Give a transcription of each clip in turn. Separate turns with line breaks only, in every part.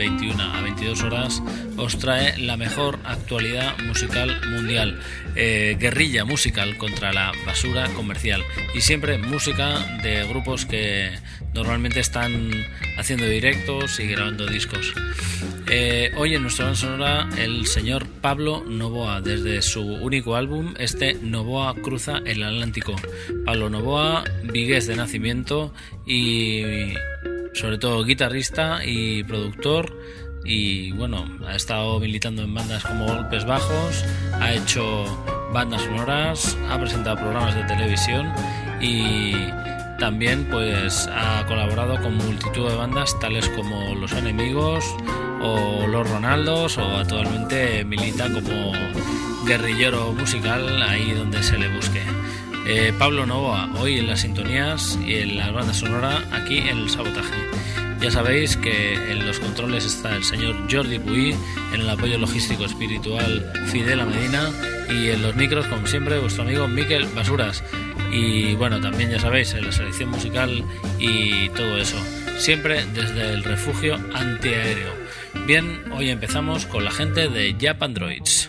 21 a 22 horas os trae la mejor actualidad musical mundial, eh, guerrilla musical contra la basura comercial y siempre música de grupos que normalmente están haciendo directos y grabando discos. Eh, hoy en nuestra banda sonora el señor Pablo Novoa, desde su único álbum, este Novoa cruza el Atlántico. Pablo Novoa, vigués de nacimiento y sobre todo guitarrista y productor y bueno, ha estado militando en bandas como Golpes Bajos, ha hecho bandas sonoras, ha presentado programas de televisión y también pues ha colaborado con multitud de bandas tales como Los Enemigos o Los Ronaldos o actualmente milita como guerrillero musical ahí donde se le busque. Eh, Pablo Novoa, hoy en las sintonías y en la banda sonora aquí en el sabotaje. Ya sabéis que en los controles está el señor Jordi Puy, en el apoyo logístico espiritual Fidel Medina y en los micros, como siempre, vuestro amigo Miquel Basuras. Y bueno, también ya sabéis, en la selección musical y todo eso. Siempre desde el refugio antiaéreo. Bien, hoy empezamos con la gente de Japan Droids.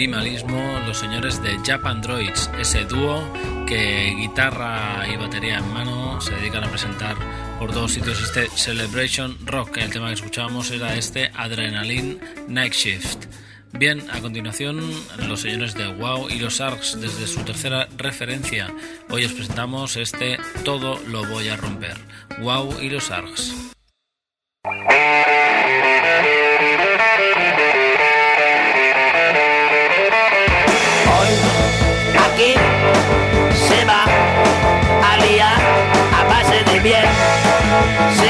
Minimalismo los señores de Japan Droids, ese dúo que guitarra y batería en mano se dedican a presentar por dos sitios este Celebration Rock. El tema que escuchábamos era este Adrenaline Night Shift. Bien, a continuación los señores de Wow y los Arcs desde su tercera referencia. Hoy os presentamos este Todo lo voy a romper. Wow y los Arcs.
See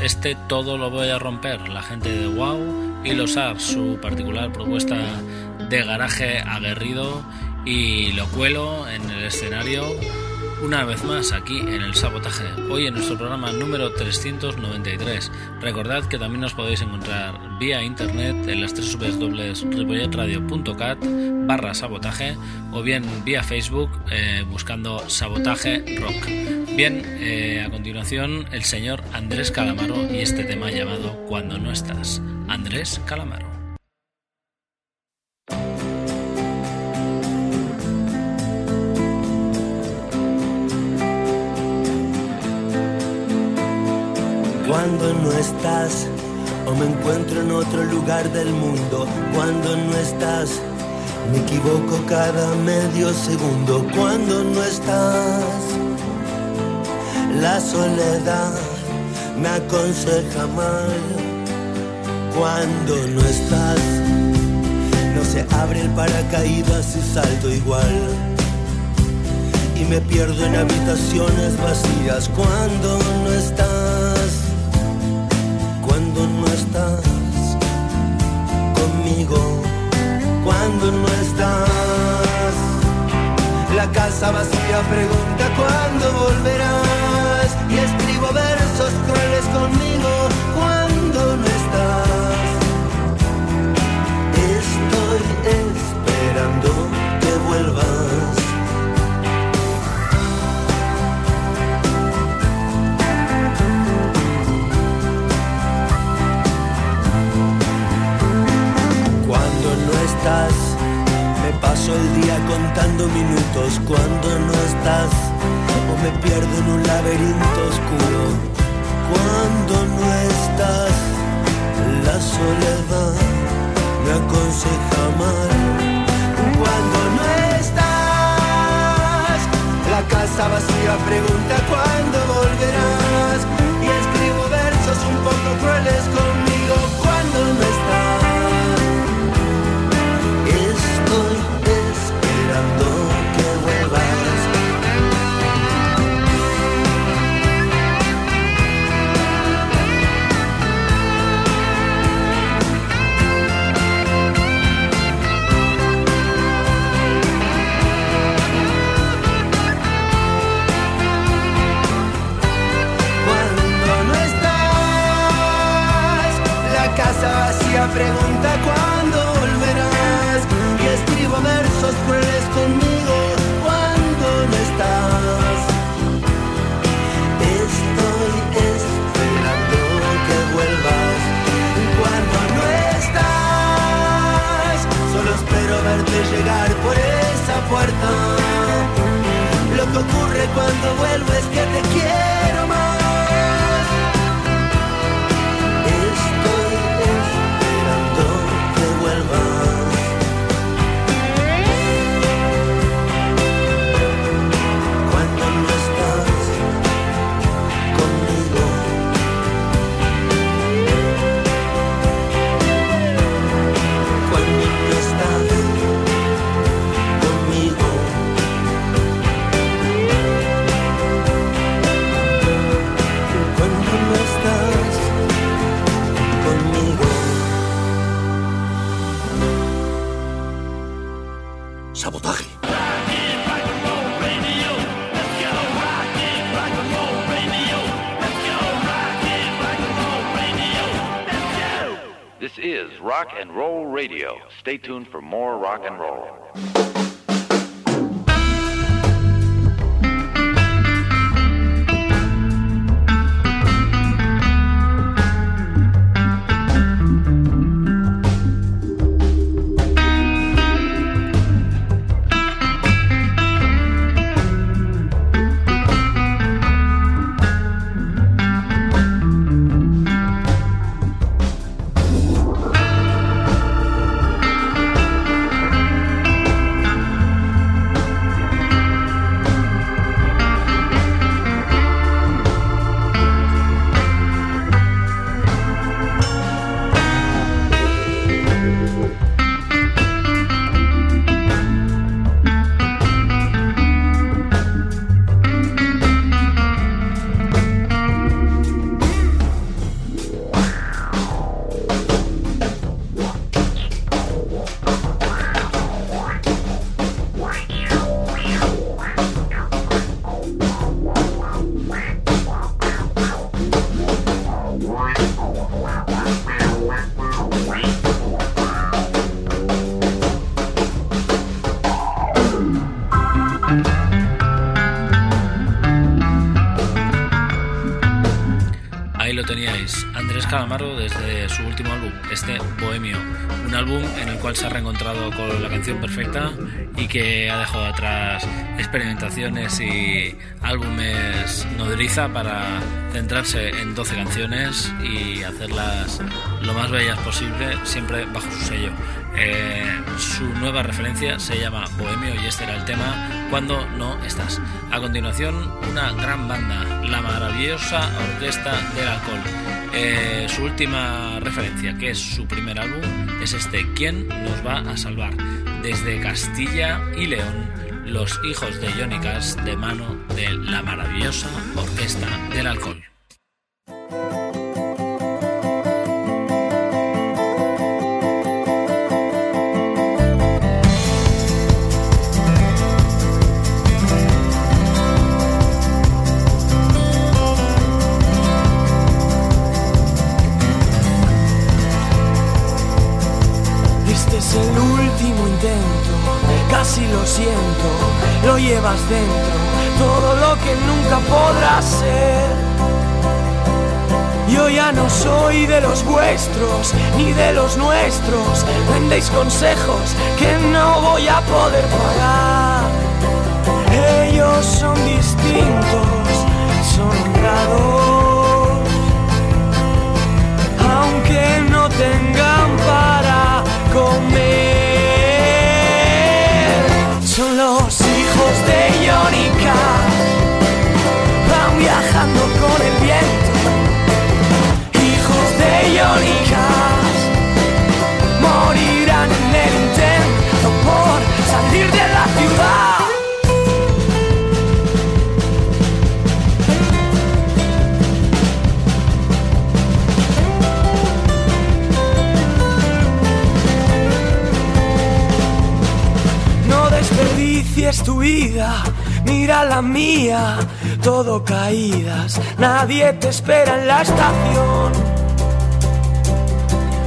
Este Todo lo voy a romper, la gente de Wow y los Ars, su particular propuesta de garaje aguerrido y lo cuelo en el escenario una vez más aquí en el sabotaje, hoy en nuestro programa número 393. Recordad que también nos podéis encontrar vía internet en las tres www.ripolletradio.cat barra sabotaje o bien vía Facebook eh, buscando sabotaje rock. Bien, eh, a continuación el señor Andrés Calamaro y este tema llamado Cuando no estás. Andrés Calamaro.
Cuando no estás o me encuentro en otro lugar del mundo, cuando no estás, me equivoco cada medio segundo, cuando no estás, la soledad me aconseja mal, cuando no estás, no se abre el paracaídas y salto igual. Y me pierdo en habitaciones vacías cuando no estás cuando no estás conmigo, cuando no estás. La casa vacía pregunta cuándo volverás escribo versos crueles conmigo cuando no estás. Estoy esperando que vuelvas. Me paso el día contando minutos cuando no estás. Me pierdo en un laberinto oscuro cuando no estás. La soledad me aconseja mal. Cuando no estás, la casa vacía pregunta cuándo volverás. Y escribo versos un poco crueles conmigo cuando no estás.
Stay tuned for more
Calamaro desde su último álbum, este Bohemio, un álbum en el cual se ha reencontrado con la canción perfecta y que ha dejado atrás experimentaciones y álbumes nodriza para centrarse en 12 canciones y hacerlas lo más bellas posible, siempre bajo su sello. Eh, su nueva referencia se llama Bohemio y este era el tema Cuando no estás. A continuación, una gran banda, la maravillosa Orquesta del Alcohol. Eh, su última referencia, que es su primer álbum, es este ¿Quién nos va a salvar? Desde Castilla y León, los hijos de Johnny de mano de la maravillosa Orquesta del Alcohol.
Soy de los vuestros ni de los nuestros. Vendéis consejos que no voy a poder pagar. Ellos son distintos, son honrados, aunque no tengan para comer. Tu vida, mira la mía, todo caídas, nadie te espera en la estación.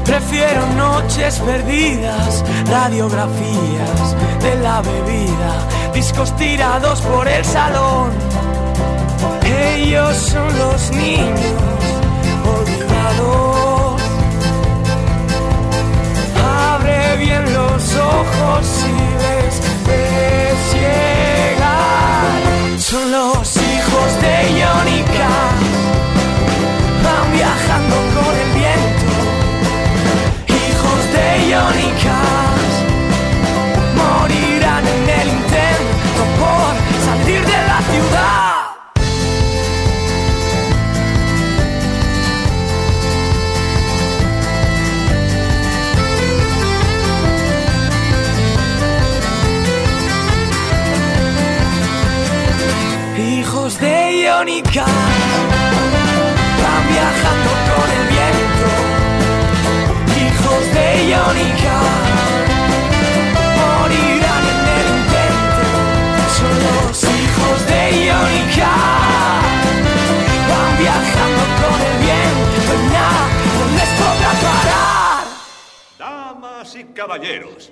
Prefiero noches perdidas, radiografías de la bebida, discos tirados por el salón. Ellos son los niños olvidados. Abre bien los ojos y ves son los hijos de Iónica, van viajando con el viento. Hijos de Iónica, morirán en el intento por salir de la ciudad. Van viajando con el viento, hijos de Iónica morirán en el intento, son los hijos de Iónica van viajando con el viento nada no les podrá parar.
Damas y caballeros.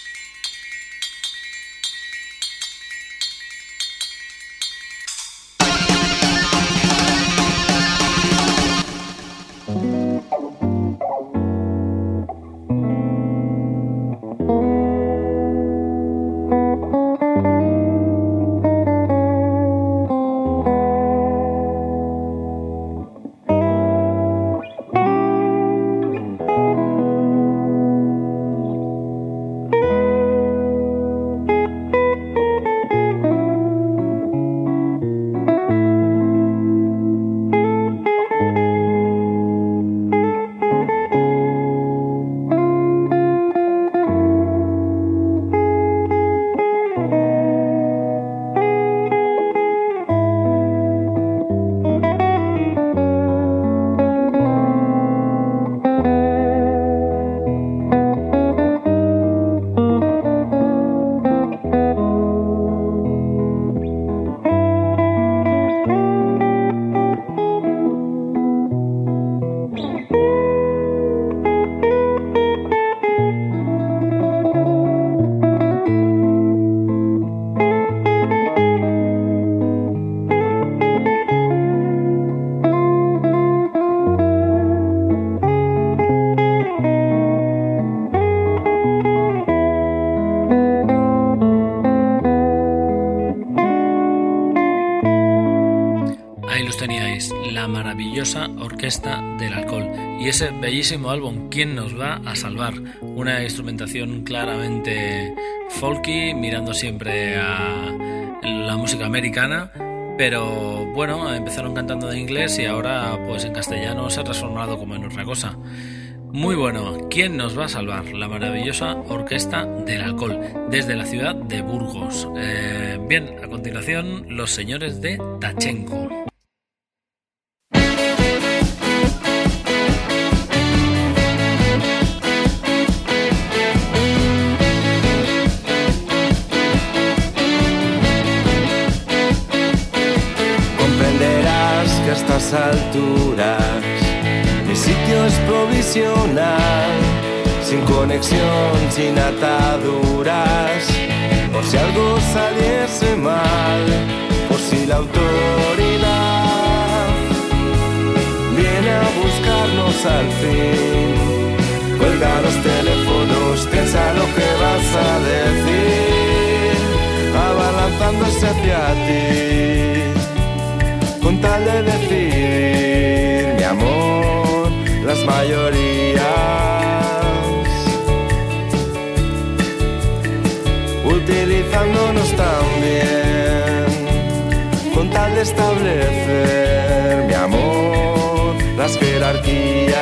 La maravillosa Orquesta del Alcohol y ese bellísimo álbum ¿Quién nos va a salvar? Una instrumentación claramente folky, mirando siempre a la música americana, pero bueno, empezaron cantando en inglés y ahora pues en castellano se ha transformado como en otra cosa. Muy bueno, ¿quién nos va a salvar? La maravillosa Orquesta del Alcohol, desde la ciudad de Burgos. Eh, bien, a continuación, los señores de Tachenko.
Al fin. Cuelga los teléfonos, piensa lo que vas a decir, abalanzándose hacia ti, con tal de decir, mi amor, las mayorías, utilizándonos también, con tal de establecer, mi amor, las jerarquías Tardia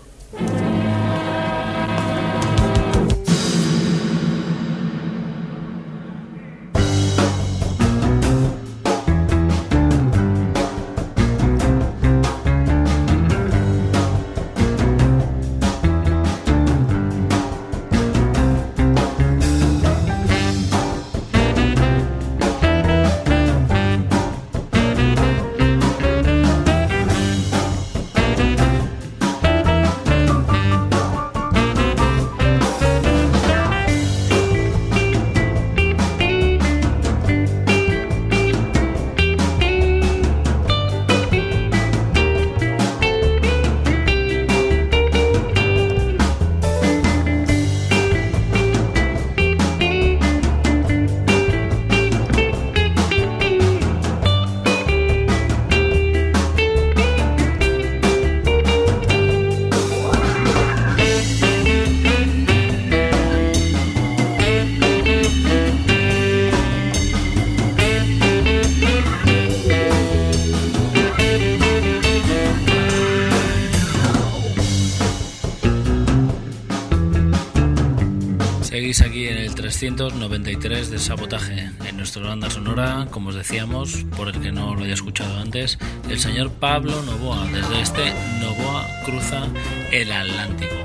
393 de Sabotaje. En nuestra banda sonora, como os decíamos, por el que no lo haya escuchado antes, el señor Pablo Novoa. Desde este Novoa cruza el Atlántico.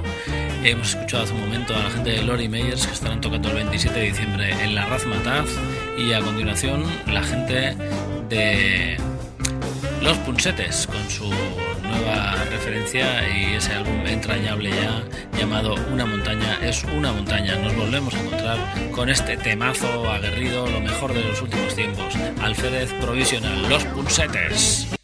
Hemos escuchado hace un momento a la gente de Lori Meyers que estarán tocando el 27 de diciembre en la Razmataz y a continuación la gente de Los Punsetes con su nueva referencia y ese álbum entrañable ya llamado Una montaña es una montaña. Nos volvemos a encontrar con este temazo aguerrido, lo mejor de los últimos tiempos. Alférez Provisional, Los Punsetes.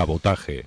Sabotaje.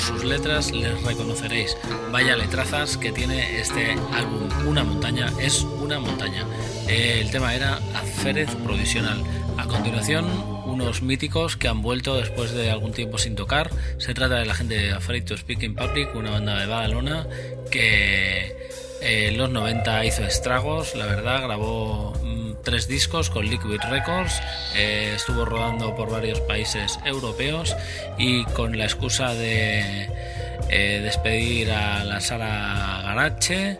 Sus letras les reconoceréis. Vaya letrazas que tiene este álbum. Una montaña es una montaña. El tema era Azférez Provisional. A continuación, unos míticos que han vuelto después de algún tiempo sin tocar. Se trata de la gente de Afraid to Speak in Public, una banda de Badalona que en los 90 hizo estragos, la verdad, grabó tres discos con Liquid Records, eh, estuvo rodando por varios países europeos y con la excusa de eh, despedir a la sala Garache,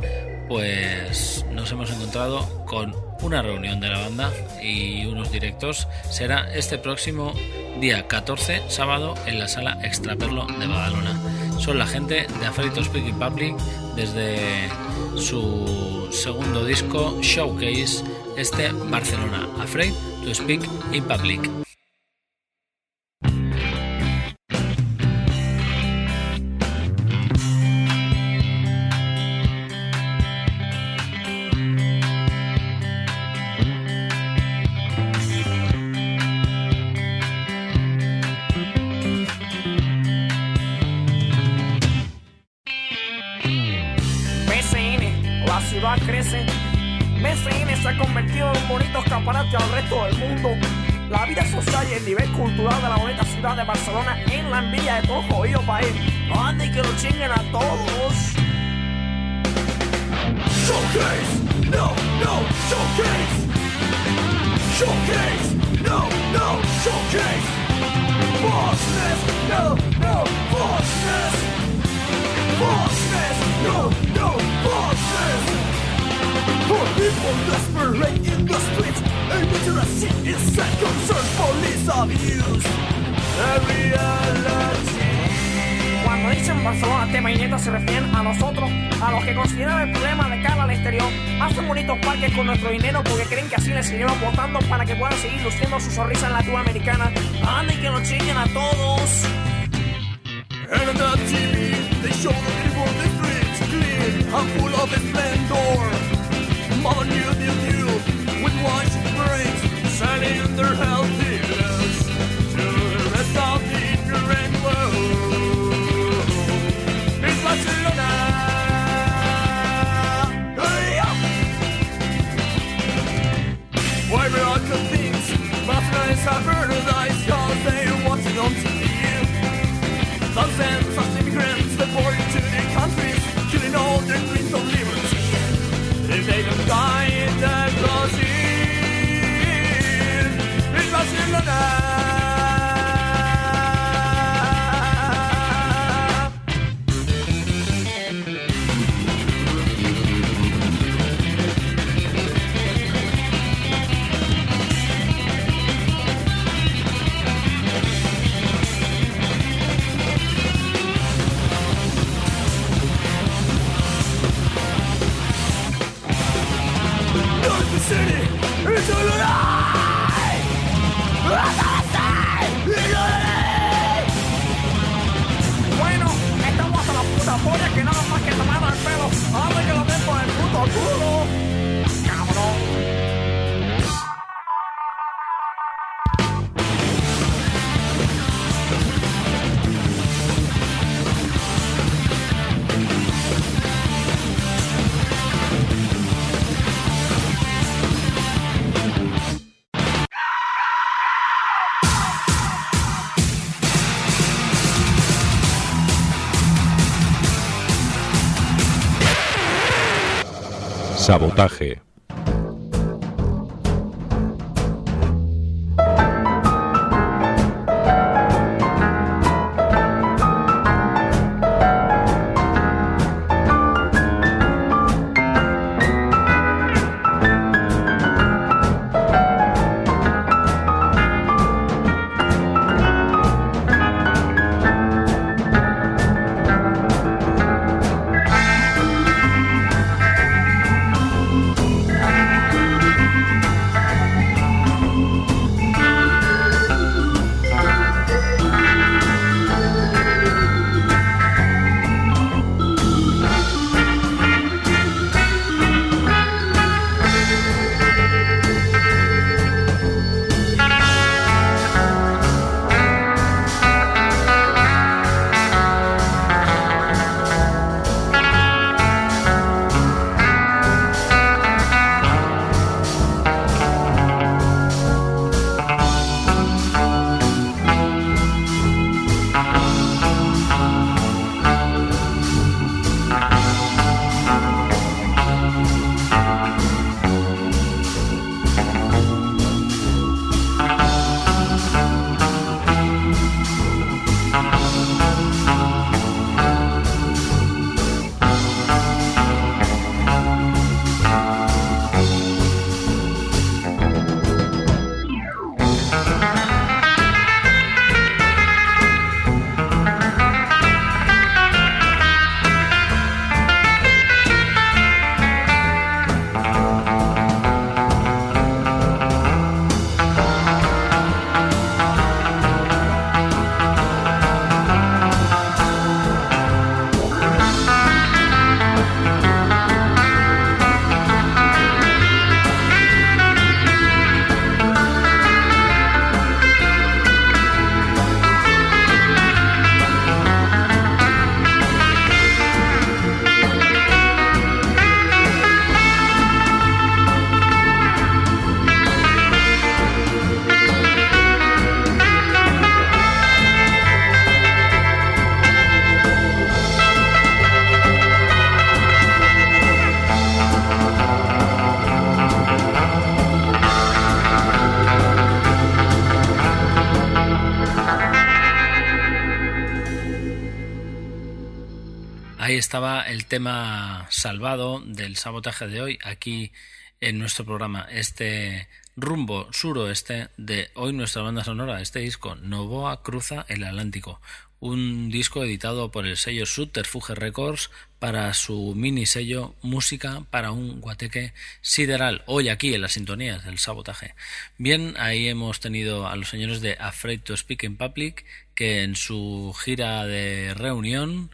pues nos hemos encontrado con una reunión de la banda y unos directos. Será este próximo día 14, sábado, en la sala Extraperlo de Badalona. Son la gente de Afraid to Speak in Public desde su segundo disco Showcase, este Barcelona, Afraid to Speak in Public.
Is
a
paradise cause they want it on TV. Thousands of immigrants deported to their countries, killing all their dreams of liberty. If they don't die in the closet, it's Barcelona. Dark
Sabotaje.
Tema salvado del sabotaje de hoy, aquí en nuestro programa, este rumbo suroeste de hoy nuestra banda sonora, este disco, Novoa Cruza el Atlántico, un disco editado por el sello Subterfuge Records para su mini sello Música para un guateque sideral, hoy aquí en las sintonías del sabotaje. Bien, ahí hemos tenido a los señores de Afraid to Speak in Public, que en su gira de reunión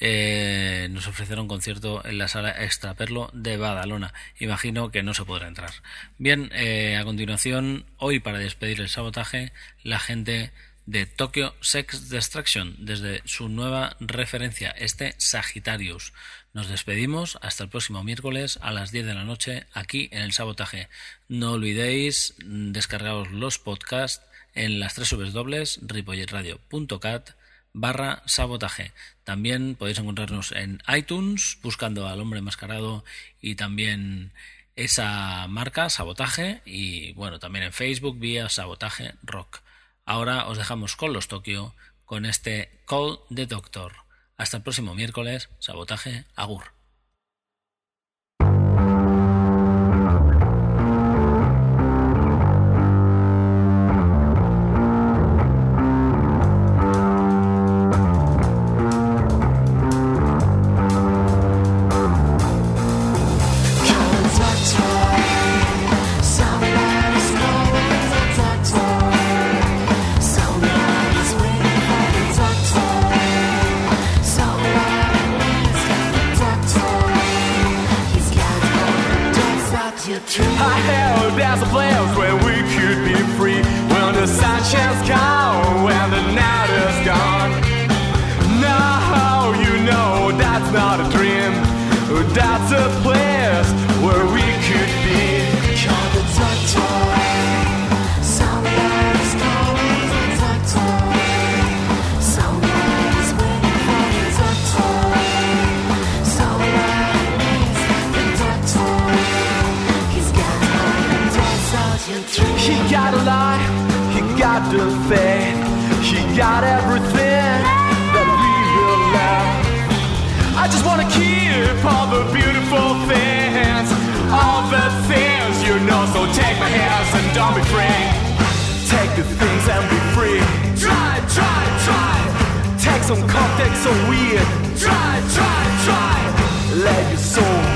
eh, nos ofrecieron concierto en la sala Extraperlo de Badalona. Imagino que no se podrá entrar. Bien, eh, a continuación, hoy para despedir el sabotaje, la gente de Tokyo Sex Destruction desde su nueva referencia, este Sagittarius. Nos despedimos hasta el próximo miércoles a las 10 de la noche aquí en el Sabotaje. No olvidéis descargaros los podcasts en las tres dobles ripolletradio.cat barra sabotaje. También podéis encontrarnos en iTunes buscando al hombre enmascarado y también esa marca sabotaje y bueno también en Facebook vía sabotaje rock. Ahora os dejamos con los Tokio con este Call the Doctor. Hasta el próximo miércoles, sabotaje, agur.
Soul